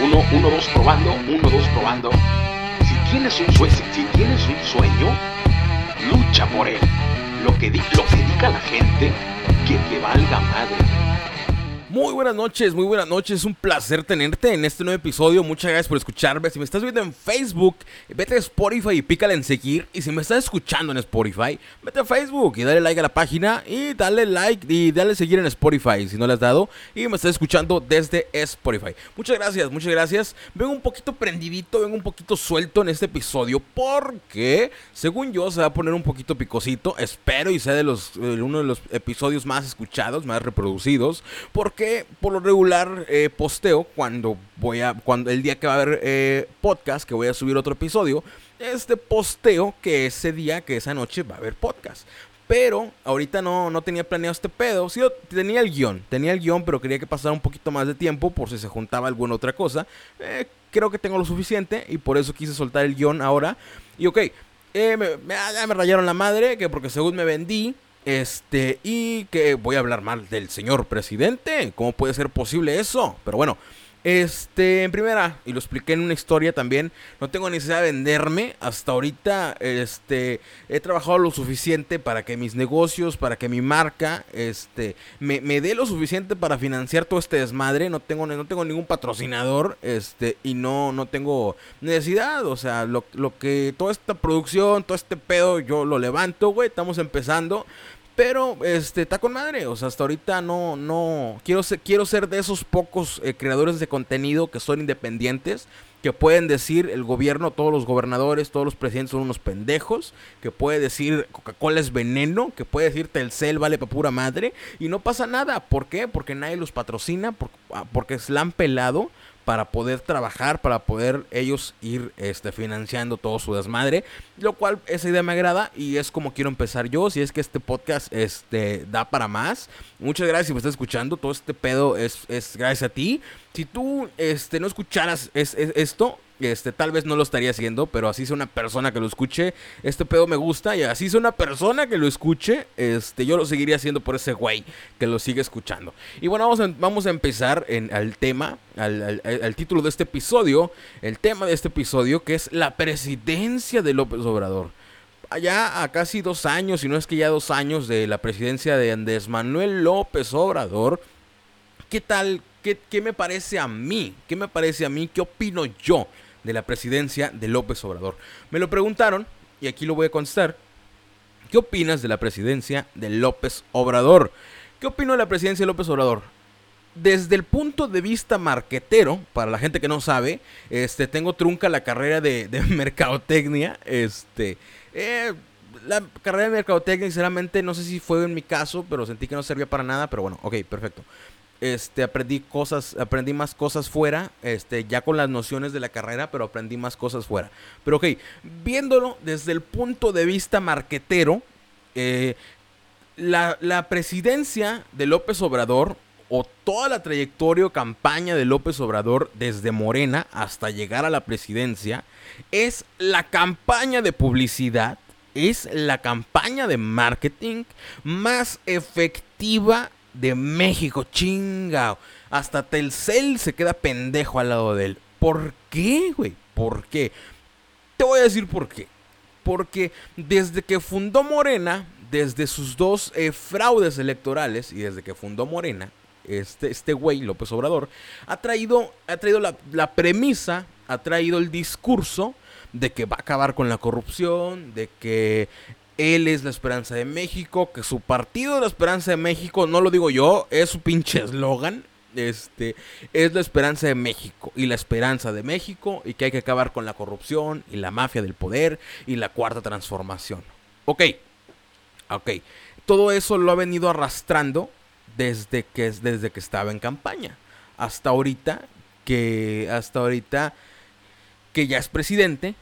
Uno, uno, dos, probando, uno, dos, probando. Si tienes un sueño, lucha por él. Lo que, lo que diga la gente, que te valga madre. Muy buenas noches, muy buenas noches. Es un placer tenerte en este nuevo episodio. Muchas gracias por escucharme. Si me estás viendo en Facebook, vete a Spotify y pícale en seguir. Y si me estás escuchando en Spotify, vete a Facebook y dale like a la página. Y dale like y dale seguir en Spotify si no le has dado. Y me estás escuchando desde Spotify. Muchas gracias, muchas gracias. Vengo un poquito prendidito, vengo un poquito suelto en este episodio. Porque, según yo, se va a poner un poquito picosito. Espero y sea de los, uno de los episodios más escuchados, más reproducidos. Porque por lo regular eh, posteo cuando voy a, cuando el día que va a haber eh, podcast, que voy a subir otro episodio, este posteo que ese día, que esa noche va a haber podcast. Pero ahorita no, no tenía planeado este pedo. Sí, tenía el guion, tenía el guion, pero quería que pasara un poquito más de tiempo por si se juntaba alguna otra cosa. Eh, creo que tengo lo suficiente y por eso quise soltar el guion ahora. Y ok, me, me, rayaron la madre, que porque según me vendí, este, y que voy a hablar mal del señor presidente. ¿Cómo puede ser posible eso? Pero bueno, este, en primera, y lo expliqué en una historia también, no tengo necesidad de venderme. Hasta ahorita, este, he trabajado lo suficiente para que mis negocios, para que mi marca, este, me, dé lo suficiente para financiar todo este desmadre. No tengo, no tengo ningún patrocinador, este, y no, no tengo necesidad. O sea, lo, lo que, toda esta producción, todo este pedo, yo lo levanto, güey. Estamos empezando. Pero, este, está con madre. O sea, hasta ahorita no, no. Quiero ser, quiero ser de esos pocos eh, creadores de contenido que son independientes. Que pueden decir el gobierno, todos los gobernadores, todos los presidentes son unos pendejos. Que puede decir Coca-Cola es veneno. Que puede decir Telcel vale para pura madre. Y no pasa nada. ¿Por qué? Porque nadie los patrocina. Ah, porque se la han pelado para poder trabajar, para poder ellos ir este, financiando todo su desmadre, lo cual esa idea me agrada y es como quiero empezar yo, si es que este podcast este, da para más. Muchas gracias si me estás escuchando, todo este pedo es, es gracias a ti. Si tú este, no escucharas es, esto, este, tal vez no lo estaría haciendo, pero así es una persona que lo escuche, este pedo me gusta y así es una persona que lo escuche, este, yo lo seguiría haciendo por ese güey que lo sigue escuchando. Y bueno, vamos a, vamos a empezar en, al tema, al, al, título de este episodio, el tema de este episodio que es la presidencia de López Obrador. Allá a casi dos años, si no es que ya dos años de la presidencia de Andrés Manuel López Obrador, ¿qué tal? ¿Qué, ¿Qué me parece a mí? ¿Qué me parece a mí? ¿Qué opino yo? De la presidencia de López Obrador. Me lo preguntaron y aquí lo voy a contestar. ¿Qué opinas de la presidencia de López Obrador? ¿Qué opino de la presidencia de López Obrador? Desde el punto de vista marquetero, para la gente que no sabe, este, tengo trunca la carrera de, mercadotecnia. Este, eh, la carrera de mercadotecnia, sinceramente, no sé si fue en mi caso, pero sentí que no servía para nada. Pero bueno, ok, perfecto este, aprendí cosas, aprendí más cosas fuera, este, ya con las nociones de la carrera, pero aprendí más cosas fuera. Pero ok, viéndolo desde el punto de vista marquetero, eh, la, la, presidencia de López Obrador o toda la trayectoria o campaña de López Obrador desde Morena hasta llegar a la presidencia es la campaña de publicidad, es la campaña de marketing más efectiva de México, chingao. Hasta Telcel se queda pendejo al lado de él. ¿Por qué, güey? ¿Por qué? Te voy a decir por qué. Porque desde que fundó Morena, desde sus dos eh, fraudes electorales y desde que fundó Morena, este, este güey, López Obrador, ha traído, ha traído la, la premisa, ha traído el discurso de que va a acabar con la corrupción, de que él es la esperanza de México, que su partido es la esperanza de México, no lo digo yo, es su pinche eslogan. Este es la esperanza de México y la esperanza de México y que hay que acabar con la corrupción y la mafia del poder y la cuarta transformación. Ok, ok. Todo eso lo ha venido arrastrando desde que, desde que estaba en campaña. Hasta ahorita que hasta ahorita que ya es presidente,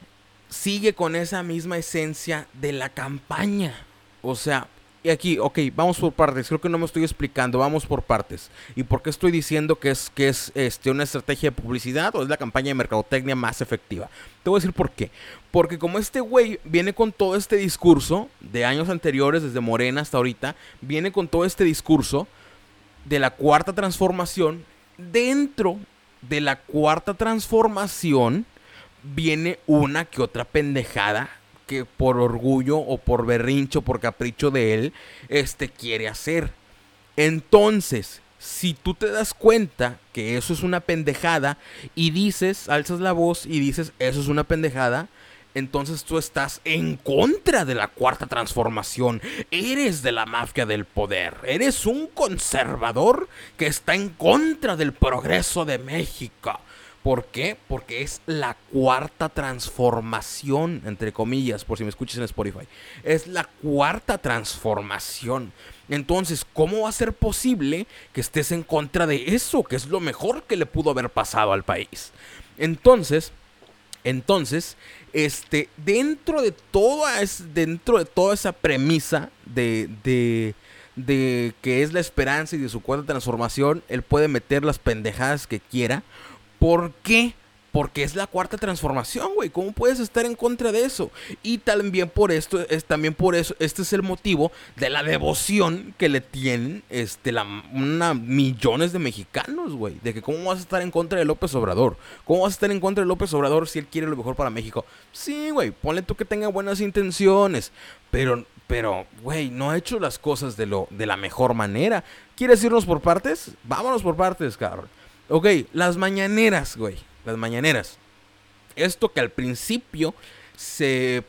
sigue con esa misma esencia de la campaña. O sea, y aquí, ok, vamos por partes. Creo que no me estoy explicando. Vamos por partes. ¿Y por qué estoy diciendo que es, que es este, una estrategia de publicidad o es la campaña de mercadotecnia más efectiva? Te voy a decir por qué. Porque como este güey viene con todo este discurso de años anteriores, desde Morena hasta ahorita, viene con todo este discurso de la cuarta transformación dentro de la cuarta transformación viene una que otra pendejada que por orgullo o por berrincho, por capricho de él, este quiere hacer. Entonces, si tú te das cuenta que eso es una pendejada y dices, alzas la voz y dices, eso es una pendejada, entonces tú estás en contra de la cuarta transformación. Eres de la mafia del poder. Eres un conservador que está en contra del progreso de México. ¿Por qué? Porque es la cuarta transformación, entre comillas, por si me escuchas en Spotify. Es la cuarta transformación. Entonces, ¿cómo va a ser posible que estés en contra de eso? Que es lo mejor que le pudo haber pasado al país. Entonces, entonces, este, dentro de toda, es, dentro de toda esa premisa de, de, de que es la esperanza y de su cuarta transformación, él puede meter las pendejadas que quiera ¿Por qué? Porque es la cuarta transformación, güey. ¿Cómo puedes estar en contra de eso? Y también por esto, es también por eso, este es el motivo de la devoción que le tienen este, la, una, millones de mexicanos, güey. De que cómo vas a estar en contra de López Obrador. ¿Cómo vas a estar en contra de López Obrador si él quiere lo mejor para México? Sí, güey, ponle tú que tenga buenas intenciones. Pero, pero, güey, no ha hecho las cosas de, lo, de la mejor manera. ¿Quieres irnos por partes? Vámonos por partes, cabrón. Ok, las mañaneras, güey. Las mañaneras. Esto que al principio se,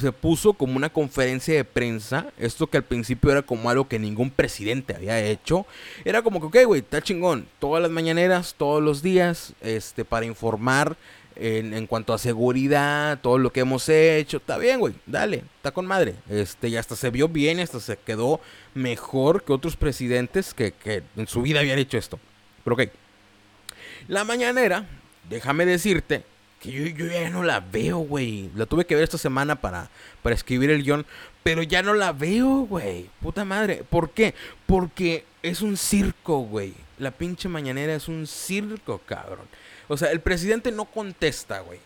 se, puso como una conferencia de prensa. Esto que al principio era como algo que ningún presidente había hecho. Era como que, ok, güey, está chingón. Todas las mañaneras, todos los días, este, para informar en, en, cuanto a seguridad, todo lo que hemos hecho. Está bien, güey, dale, está con madre. Este, y hasta se vio bien, hasta se quedó mejor que otros presidentes que, que en su vida habían hecho esto. Pero ok. La mañanera, déjame decirte que yo, ya no la veo, güey. La tuve que ver esta semana para, para escribir el guion, pero ya no la veo, güey. Puta madre. ¿Por qué? Porque es un circo, güey. La pinche mañanera es un circo, cabrón. O sea, el presidente no contesta, güey.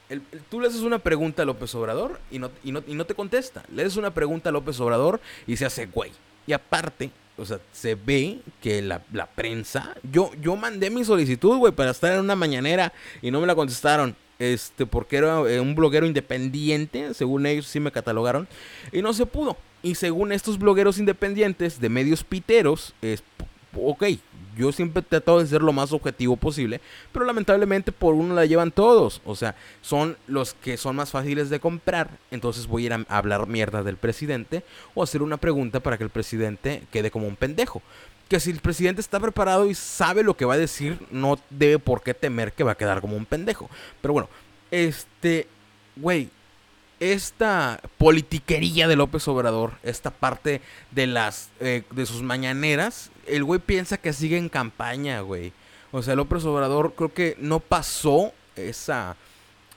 tú le haces una pregunta a López Obrador y no, y, no, y no te contesta. Le haces una pregunta a López Obrador y se hace, güey. Y aparte, o sea, se ve que la, prensa. Yo, yo mandé mi solicitud, güey, para estar en una mañanera y no me la contestaron. Este, porque era eh, un bloguero independiente, según ellos sí me catalogaron, y no se pudo. Y según estos blogueros independientes de medios piteros, es, ok, yo siempre he tratado de ser lo más objetivo posible, pero lamentablemente por uno la llevan todos. O sea, son los que son más fáciles de comprar. Entonces voy a ir a hablar mierda del presidente o hacer una pregunta para que el presidente quede como un pendejo. Que si el presidente está preparado y sabe lo que va a decir, no debe por qué temer que va a quedar como un pendejo. Pero bueno, este, güey, esta politiquería de López Obrador, esta parte de las eh, de sus mañaneras, el güey piensa que sigue en campaña, güey. O sea, López Obrador creo que no pasó esa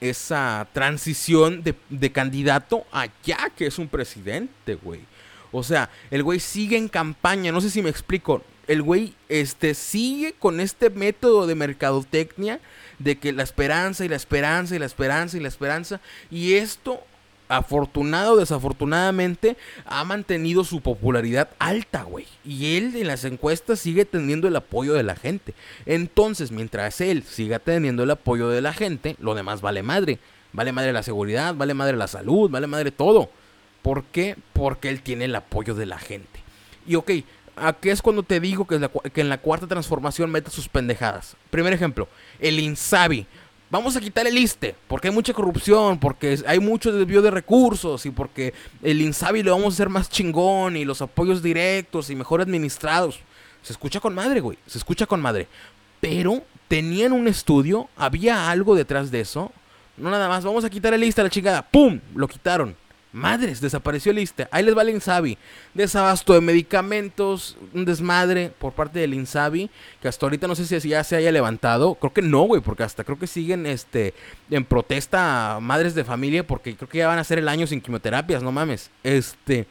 esa transición de, de candidato a ya que es un presidente, güey. O sea, el güey sigue en campaña, no sé si me explico. El güey este, sigue con este método de mercadotecnia de que la esperanza y la esperanza y la esperanza y la esperanza. Y esto afortunado o desafortunadamente, ha mantenido su popularidad alta, güey. Y él en las encuestas sigue teniendo el apoyo de la gente. Entonces, mientras él siga teniendo el apoyo de la gente, lo demás vale madre. Vale madre la seguridad, vale madre la salud, vale madre todo. ¿Por qué? Porque él tiene el apoyo de la gente. Y ok, qué es cuando te digo que, que en la cuarta transformación mete sus pendejadas. Primer ejemplo, el Insabi vamos a quitar el ISTE, porque hay mucha corrupción, porque hay mucho desvío de recursos y porque el INSABI lo vamos a hacer más chingón y los apoyos directos y mejor administrados. Se escucha con madre, güey, se escucha con madre. Pero tenían un estudio, había algo detrás de eso. No nada más, vamos a quitar el ISTE a la chingada, ¡pum! Lo quitaron. Madres, desapareció el ISTE. Ahí les va el INSABI. Desabasto de medicamentos, un desmadre por parte del INSABI, que hasta ahorita no sé si ya se haya levantado. Creo que no, güey, porque hasta creo que siguen este en protesta madres de familia, porque creo que ya van a ser el año sin quimioterapias, no mames. Este,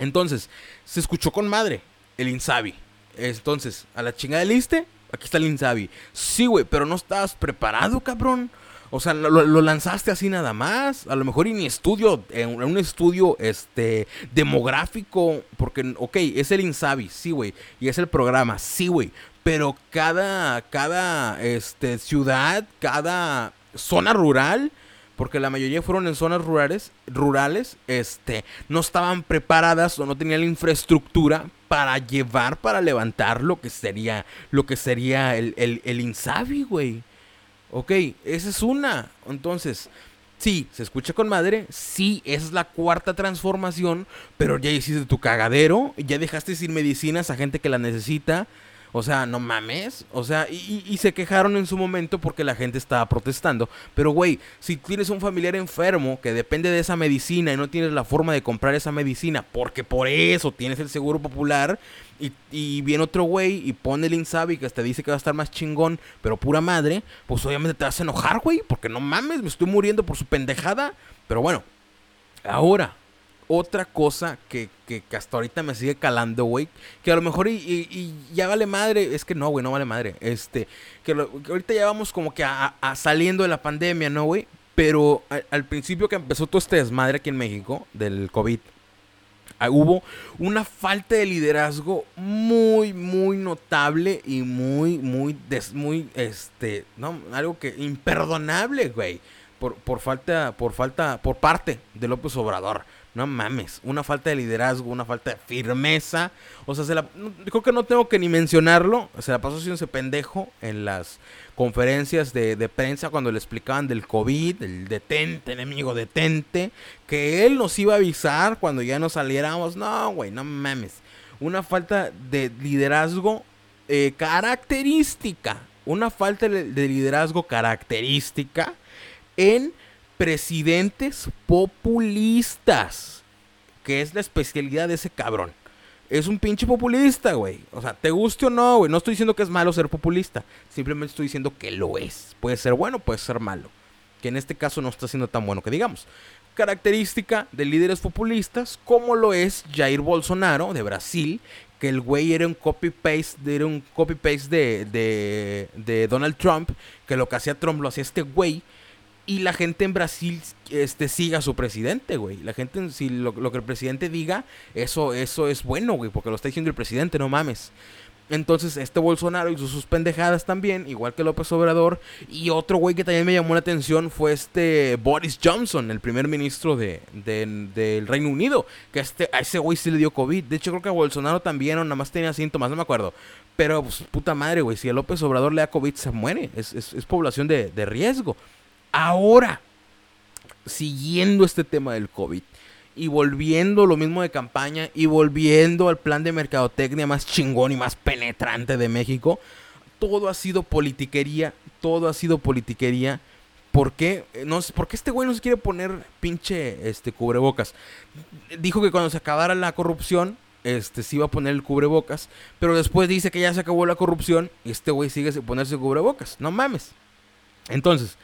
entonces, se escuchó con madre el INSABI. Entonces, a la chingada del ISTE, aquí está el INSABI. Sí, güey, pero no estabas preparado, cabrón. O sea, lo, lanzaste así nada más. A lo mejor en estudio, en un estudio este demográfico, porque, ok, es el Insabi, sí, güey. Y es el programa, sí, güey. pero cada, cada este, ciudad, cada zona rural, porque la mayoría fueron en zonas rurales, rurales, este, no estaban preparadas o no tenían la infraestructura para llevar, para levantar lo que sería, lo que sería el, el, el Insabi, güey. Ok, esa es una. Entonces, sí, se escucha con madre. Sí, esa es la cuarta transformación. Pero ya hiciste tu cagadero. Ya dejaste sin medicinas a gente que la necesita. O sea, no mames. O sea, y, se quejaron en su momento porque la gente estaba protestando. Pero, güey, si tienes un familiar enfermo que depende de esa medicina y no tienes la forma de comprar esa medicina porque por eso tienes el seguro popular y, viene otro güey y pone el Insabi que te dice que va a estar más chingón, pero pura madre, pues obviamente te vas a enojar, güey, porque no mames, me estoy muriendo por su pendejada. Pero bueno, ahora, otra cosa que, que, hasta ahorita me sigue calando, güey. Que a lo mejor y, ya vale madre. Es que no, güey, no vale madre. Este, que, ahorita ya vamos como que a, saliendo de la pandemia, ¿no, güey? Pero al principio que empezó todo este desmadre aquí en México, del COVID, ah, hubo una falta de liderazgo muy, muy notable y muy, muy, muy, este, no, algo que imperdonable, güey. Por, por falta, por falta, por parte de López Obrador. No mames, una falta de liderazgo, una falta de firmeza. O sea, se la, creo que no tengo que ni mencionarlo. Se la pasó haciendo ese pendejo en las conferencias de, prensa cuando le explicaban del COVID, el detente, enemigo detente, que él nos iba a avisar cuando ya nos saliéramos. No, güey, no mames. Una falta de liderazgo eh, característica. Una falta de liderazgo característica en presidentes populistas. Que es la especialidad de ese cabrón. Es un pinche populista, güey. O sea, te guste o no, güey. No estoy diciendo que es malo ser populista. Simplemente estoy diciendo que lo es. Puede ser bueno, puede ser malo. Que en este caso no está siendo tan bueno que digamos. Característica de líderes populistas, como lo es Jair Bolsonaro de Brasil, que el güey era un copy-paste, era un copy-paste de, de, de Donald Trump, que lo que hacía Trump lo hacía este güey y la gente en Brasil este, siga a su presidente, güey. La gente, si lo, que el presidente diga, eso, eso es bueno, güey, porque lo está diciendo el presidente, no mames. Entonces, este Bolsonaro hizo sus pendejadas también, igual que López Obrador. Y otro güey que también me llamó la atención fue este Boris Johnson, el primer ministro de, del Reino Unido. Que este, a ese güey sí le dio COVID. De hecho, creo que a Bolsonaro también, o nada más tenía síntomas, no me acuerdo. Pero, pues, puta madre, güey, si a López Obrador le da COVID, se muere. Es, es población de, de riesgo. Ahora, siguiendo este tema del COVID y volviendo lo mismo de campaña y volviendo al plan de mercadotecnia más chingón y más penetrante de México, todo ha sido politiquería, todo ha sido politiquería. ¿Por qué? No, porque este güey no se quiere poner pinche este, cubrebocas. Dijo que cuando se acabara la corrupción, este, se iba a poner el cubrebocas. Pero después dice que ya se acabó la corrupción y este güey sigue sin ponerse cubrebocas. No mames. Entonces,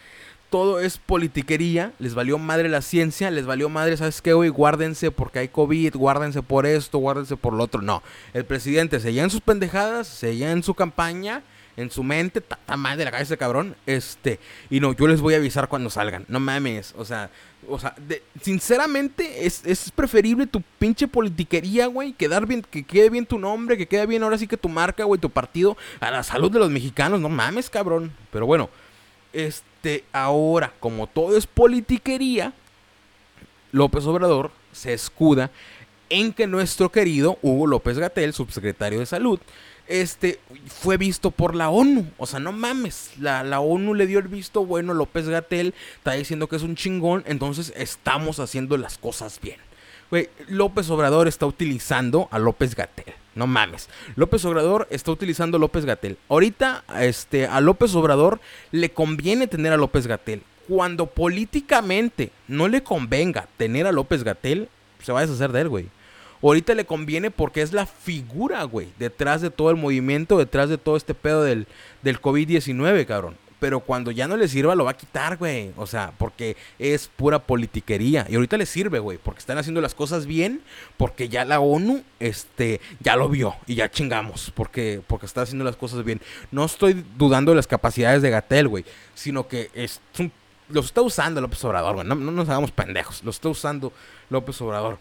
todo es politiquería, les valió madre la ciencia, les valió madre, ¿sabes qué, güey? Guárdense porque hay COVID, guárdense por esto, guárdense por lo otro. No, el presidente seguía en sus pendejadas, seguía en su campaña, en su mente, tata madre la cabeza cabrón, este, y no, yo les voy a avisar cuando salgan, no mames, o sea, o sea, sinceramente es, es, preferible tu pinche politiquería, güey, quedar bien, que quede bien tu nombre, que quede bien ahora sí que tu marca, güey, tu partido, a la salud de los mexicanos, no mames, cabrón, pero bueno, este ahora, como todo es politiquería, López Obrador se escuda en que nuestro querido Hugo López Gatel, subsecretario de Salud, este, fue visto por la ONU. O sea, no mames, la, la ONU le dio el visto bueno, López Gatel está diciendo que es un chingón, entonces estamos haciendo las cosas bien. López Obrador está utilizando a López Gatel. No mames. López Obrador está utilizando López Gatel. Ahorita este, a López Obrador le conviene tener a López Gatel. Cuando políticamente no le convenga tener a López Gatel, se va a deshacer de él, güey. Ahorita le conviene porque es la figura, güey, detrás de todo el movimiento, detrás de todo este pedo del, del COVID-19, cabrón pero cuando ya no le sirva lo va a quitar, güey. O sea, porque es pura politiquería. Y ahorita le sirve, güey, porque están haciendo las cosas bien, porque ya la ONU este ya lo vio y ya chingamos, porque porque está haciendo las cosas bien. No estoy dudando de las capacidades de Gatel, güey, sino que es los está usando López Obrador, güey. No, no nos hagamos pendejos. Los está usando López Obrador.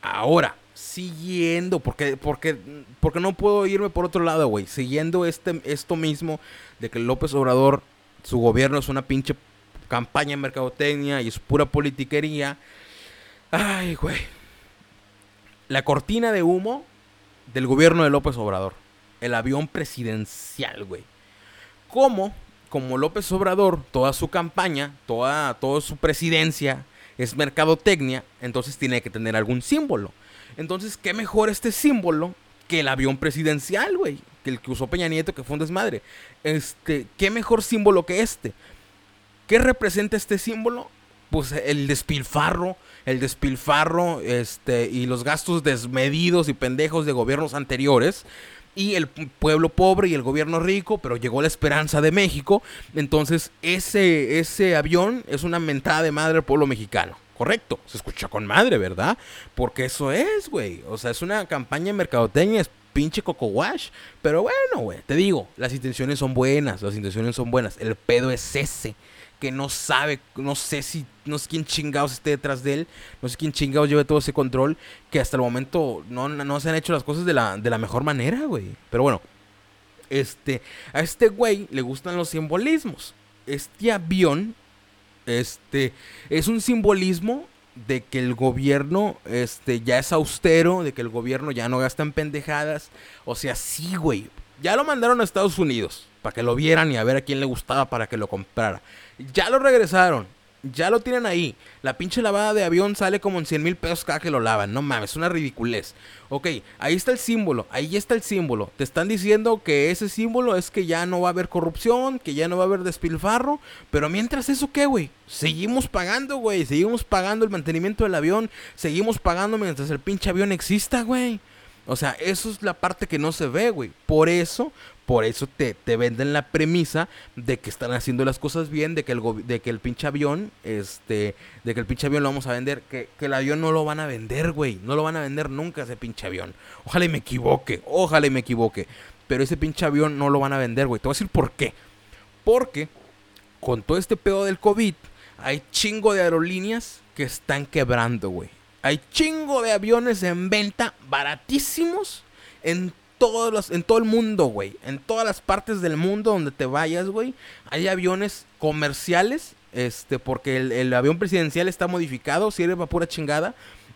Ahora, siguiendo, porque, porque, porque no puedo irme por otro lado, güey, siguiendo este, esto mismo de que López Obrador, su gobierno es una pinche campaña en mercadotecnia y es pura politiquería. Ay, güey. La cortina de humo del gobierno de López Obrador. El avión presidencial, güey. ¿Cómo? Como López Obrador, toda su campaña, toda, toda su presidencia es mercadotecnia, entonces tiene que tener algún símbolo. Entonces, ¿qué mejor este símbolo que el avión presidencial, güey? Que el que usó Peña Nieto, que fue un desmadre. Este, ¿qué mejor símbolo que este? ¿Qué representa este símbolo? Pues el despilfarro, el despilfarro este, y los gastos desmedidos y pendejos de gobiernos anteriores. Y el pueblo pobre y el gobierno rico, pero llegó la esperanza de México. Entonces, ese, ese avión es una mentada de madre al pueblo mexicano. Correcto, se escucha con madre, ¿verdad? Porque eso es, güey. O sea, es una campaña de mercadotecnia, es pinche coco wash. Pero bueno, güey, te digo, las intenciones son buenas, las intenciones son buenas. El pedo es ese que no sabe, no sé si, no sé quién chingados esté detrás de él, no sé quién chingados lleve todo ese control, que hasta el momento no, no se han hecho las cosas de la, de la mejor manera, güey. Pero bueno, este, a este güey le gustan los simbolismos. Este avión, este, es un simbolismo de que el gobierno este, ya es austero, de que el gobierno ya no gasta en pendejadas. O sea, sí, güey. Ya lo mandaron a Estados Unidos para que lo vieran y a ver a quién le gustaba para que lo comprara. Ya lo regresaron. Ya lo tienen ahí. La pinche lavada de avión sale como en 100 mil pesos cada que lo lavan. No mames, es una ridiculez. Ok, ahí está el símbolo. Ahí está el símbolo. Te están diciendo que ese símbolo es que ya no va a haber corrupción, que ya no va a haber despilfarro. Pero mientras eso, ¿qué, güey? Seguimos pagando, güey. Seguimos pagando el mantenimiento del avión. Seguimos pagando mientras el pinche avión exista, güey. O sea, eso es la parte que no se ve, güey. Por eso, por eso te, te, venden la premisa de que están haciendo las cosas bien, de que el, de que el pinche avión, este, de que el pinche avión lo vamos a vender, que, que el avión no lo van a vender, güey. No lo van a vender nunca ese pinche avión. Ojalá y me equivoque, ojalá y me equivoque. Pero ese pinche avión no lo van a vender, güey. Te voy a decir por qué. Porque con todo este pedo del COVID, hay chingo de aerolíneas que están quebrando, güey. Hay chingo de aviones en venta baratísimos en todos los, en todo el mundo, güey. En todas las partes del mundo donde te vayas, güey. Hay aviones comerciales. Este, porque el, avión presidencial está modificado, sirve para pura chingada.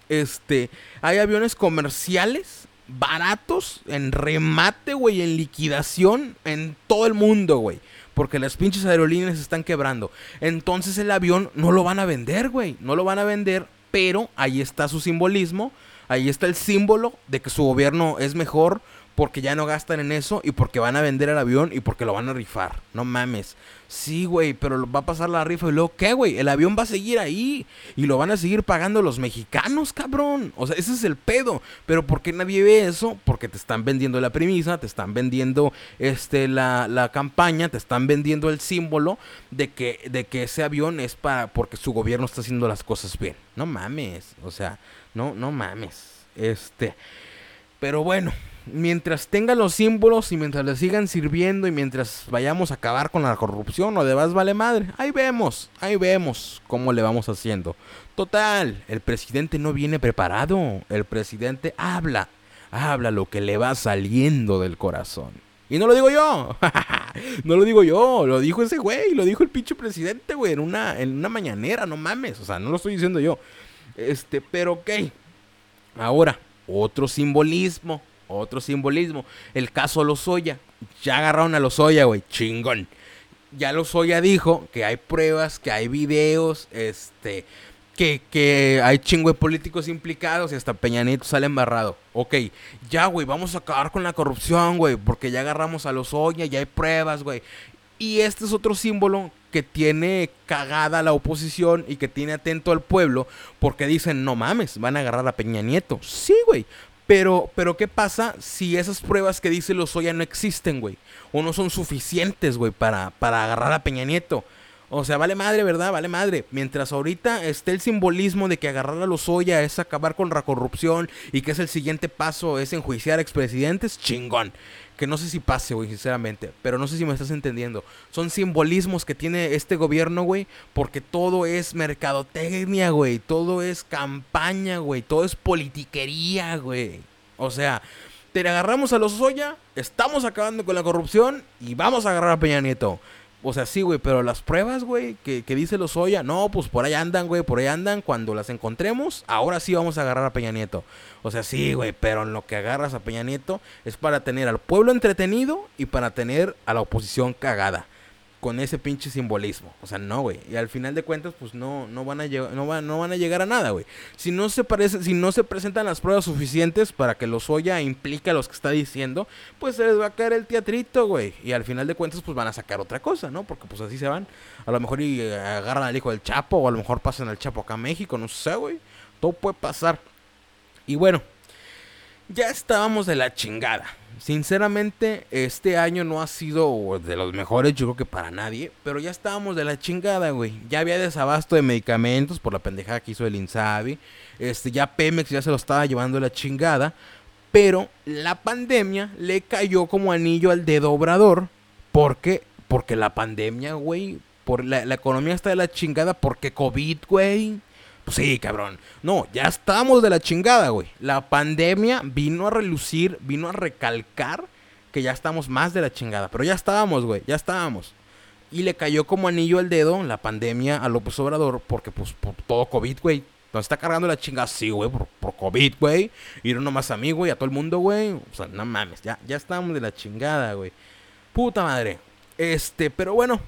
Este, hay aviones comerciales baratos, en remate, güey, en liquidación en todo el mundo, güey. Porque las pinches aerolíneas están quebrando. Entonces el avión no lo van a vender, güey. No lo van a vender pero ahí está su simbolismo, ahí está el símbolo de que su gobierno es mejor porque ya no gastan en eso y porque van a vender el avión y porque lo van a rifar. No mames. Sí, güey, pero va a pasar la rifa y luego, ¿qué, güey? El avión va a seguir ahí y lo van a seguir pagando los mexicanos, cabrón. O sea, ese es el pedo. Pero ¿por qué nadie ve eso? Porque te están vendiendo la premisa, te están vendiendo este, la, la campaña, te están vendiendo el símbolo de que, de que ese avión es para porque su gobierno está haciendo las cosas bien. No mames. O sea, no, no mames. Este. Pero bueno, mientras tengan los símbolos y mientras le sigan sirviendo y mientras vayamos a acabar con la corrupción o de más vale madre, ahí vemos, ahí vemos cómo le vamos haciendo. Total, el presidente no viene preparado, el presidente habla, habla lo que le va saliendo del corazón. Y no lo digo yo, no lo digo yo, lo dijo ese güey, lo dijo el pinche presidente, güey, en una, en una mañanera, no mames, o sea, no lo estoy diciendo yo. Este, pero ok, ahora, otro simbolismo otro simbolismo. El caso Lozoya. Ya agarraron a Lozoya, güey. Chingón. Ya Lozoya dijo que hay pruebas, que hay videos, este, que, que hay chingo de políticos implicados y hasta Peña Nieto sale embarrado. Ok, ya, güey, vamos a acabar con la corrupción, güey, porque ya agarramos a Lozoya, ya hay pruebas, güey. Y este es otro símbolo que tiene cagada la oposición y que tiene atento al pueblo porque dicen, no mames, van a agarrar a Peña Nieto. Sí, güey, pero, pero, ¿qué pasa si esas pruebas que dice Lozoya no existen, güey? O no son suficientes, güey, para, para agarrar a Peña Nieto. O sea, vale madre, ¿verdad? Vale madre. Mientras ahorita esté el simbolismo de que agarrar a los Lozoya es acabar con la corrupción y que es el siguiente paso es enjuiciar a expresidentes, chingón. Que no sé si pase, güey, sinceramente. Pero no sé si me estás entendiendo. Son simbolismos que tiene este gobierno, güey. Porque todo es mercadotecnia, güey. Todo es campaña, güey. Todo es politiquería, güey. O sea, te agarramos a los Soya, estamos acabando con la corrupción y vamos a agarrar a Peña Nieto. O sea, sí, güey, pero las pruebas, güey, que, que dice los Oya, no, pues por ahí andan, güey, por ahí andan. Cuando las encontremos, ahora sí vamos a agarrar a Peña Nieto. O sea, sí, güey, pero en lo que agarras a Peña Nieto es para tener al pueblo entretenido y para tener a la oposición cagada con ese pinche simbolismo. O sea, no, güey. Y al final de cuentas, pues no, no van a llegar, no van, no van a llegar a nada, güey. Si no se parece, si no se presentan las pruebas suficientes para que los Oya implique a los que está diciendo, pues se les va a caer el teatrito, güey. Y al final de cuentas, pues van a sacar otra cosa, ¿no? Porque pues así se van. A lo mejor y eh, agarran al hijo del Chapo, o a lo mejor pasan al Chapo acá a México, no sé, güey. Todo puede pasar. Y bueno, ya estábamos de la chingada. Sinceramente, este año no ha sido de los mejores, yo creo que para nadie. Pero ya estábamos de la chingada, güey. Ya había desabasto de medicamentos por la pendejada que hizo el Insabi. Este, ya Pemex ya se lo estaba llevando la chingada. Pero la pandemia le cayó como anillo al dedo obrador. Porque, porque la pandemia, güey. Por la, la economía está de la chingada porque COVID, güey. Pues sí, cabrón. No, ya estamos de la chingada, güey. La pandemia vino a relucir, vino a recalcar que ya estamos más de la chingada. Pero ya estábamos, güey, ya estábamos. Y le cayó como anillo al dedo la pandemia a López Obrador porque, pues, por todo COVID, güey. Nos está cargando la chingada, sí, güey, por, COVID, güey. Y no nomás a mí, güey, a todo el mundo, güey. O sea, no mames, ya, ya estamos de la chingada, güey. Puta madre. Este, pero bueno,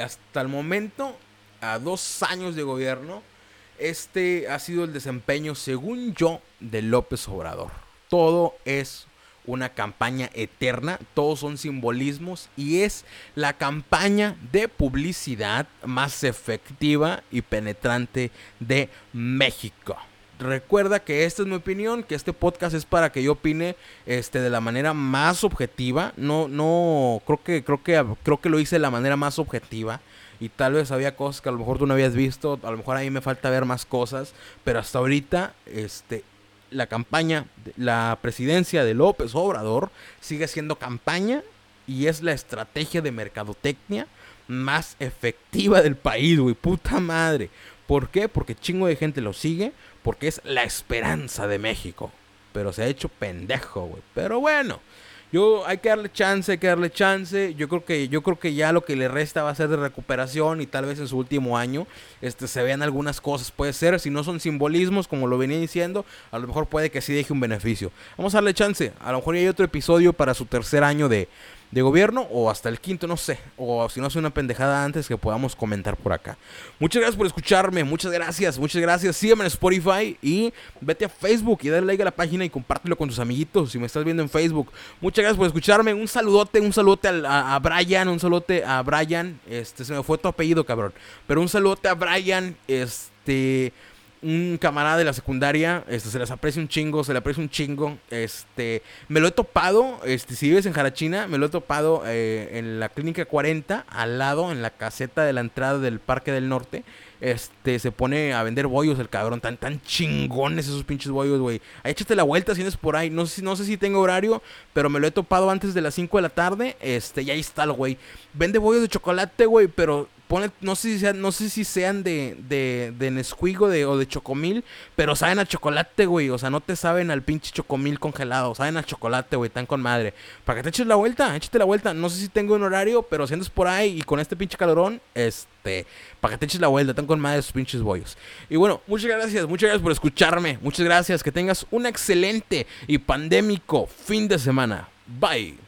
hasta el momento, a dos años de gobierno este ha sido el desempeño, según yo, de López Obrador. Todo es una campaña eterna, todos son simbolismos y es la campaña de publicidad más efectiva y penetrante de México. Recuerda que esta es mi opinión, que este podcast es para que yo opine este de la manera más objetiva. No no creo que creo que creo que lo hice de la manera más objetiva y tal vez había cosas que a lo mejor tú no habías visto, a lo mejor a mí me falta ver más cosas, pero hasta ahorita este la campaña, la presidencia de López Obrador sigue siendo campaña y es la estrategia de mercadotecnia más efectiva del país, güey, puta madre. ¿Por qué? Porque chingo de gente lo sigue, porque es la esperanza de México. Pero se ha hecho pendejo, güey. Pero bueno, yo hay que darle chance, hay que darle chance. Yo creo que yo creo que ya lo que le resta va a ser de recuperación y tal vez en su último año este se vean algunas cosas, puede ser, si no son simbolismos como lo venía diciendo, a lo mejor puede que sí deje un beneficio. Vamos a darle chance. A lo mejor hay otro episodio para su tercer año de de gobierno o hasta el quinto, no sé. O si no hace una pendejada antes que podamos comentar por acá. Muchas gracias por escucharme, muchas gracias, muchas gracias. Sígueme en Spotify y vete a Facebook y dale like a la página y compártelo con tus amiguitos si me estás viendo en Facebook. Muchas gracias por escucharme. Un saludote, un saludote a, a, Brian, un saludote a Brian. Este, se me fue tu apellido, cabrón. Pero un saludote a Brian, este un camarada de la secundaria, este, se les aprecia un chingo, se le aprecia un chingo, este, me lo he topado, este, si vives en Jarachina, me lo he topado eh, en la clínica 40, al lado, en la caseta de la entrada del Parque del Norte, este, se pone a vender bollos el cabrón, tan, tan chingones esos pinches bollos, güey, échate la vuelta si eres por ahí, no sé, no sé si tengo horario, pero me lo he topado antes de las 5 de la tarde, este, y ahí está el güey, vende bollos de chocolate, güey, pero no sé si sean, no sé si sean de, de, de Nesquigo de, o de Chocomil, pero saben a chocolate, güey. O sea, no te saben al pinche Chocomil congelado, saben a chocolate, güey, tan con madre. Para que te eches la vuelta, échate la vuelta. No sé si tengo un horario, pero si andas por ahí y con este pinche calorón, este, para que te eches la vuelta, tan con madre esos pinches bollos. Y bueno, muchas gracias, muchas gracias por escucharme. Muchas gracias, que tengas un excelente y pandémico fin de semana. Bye.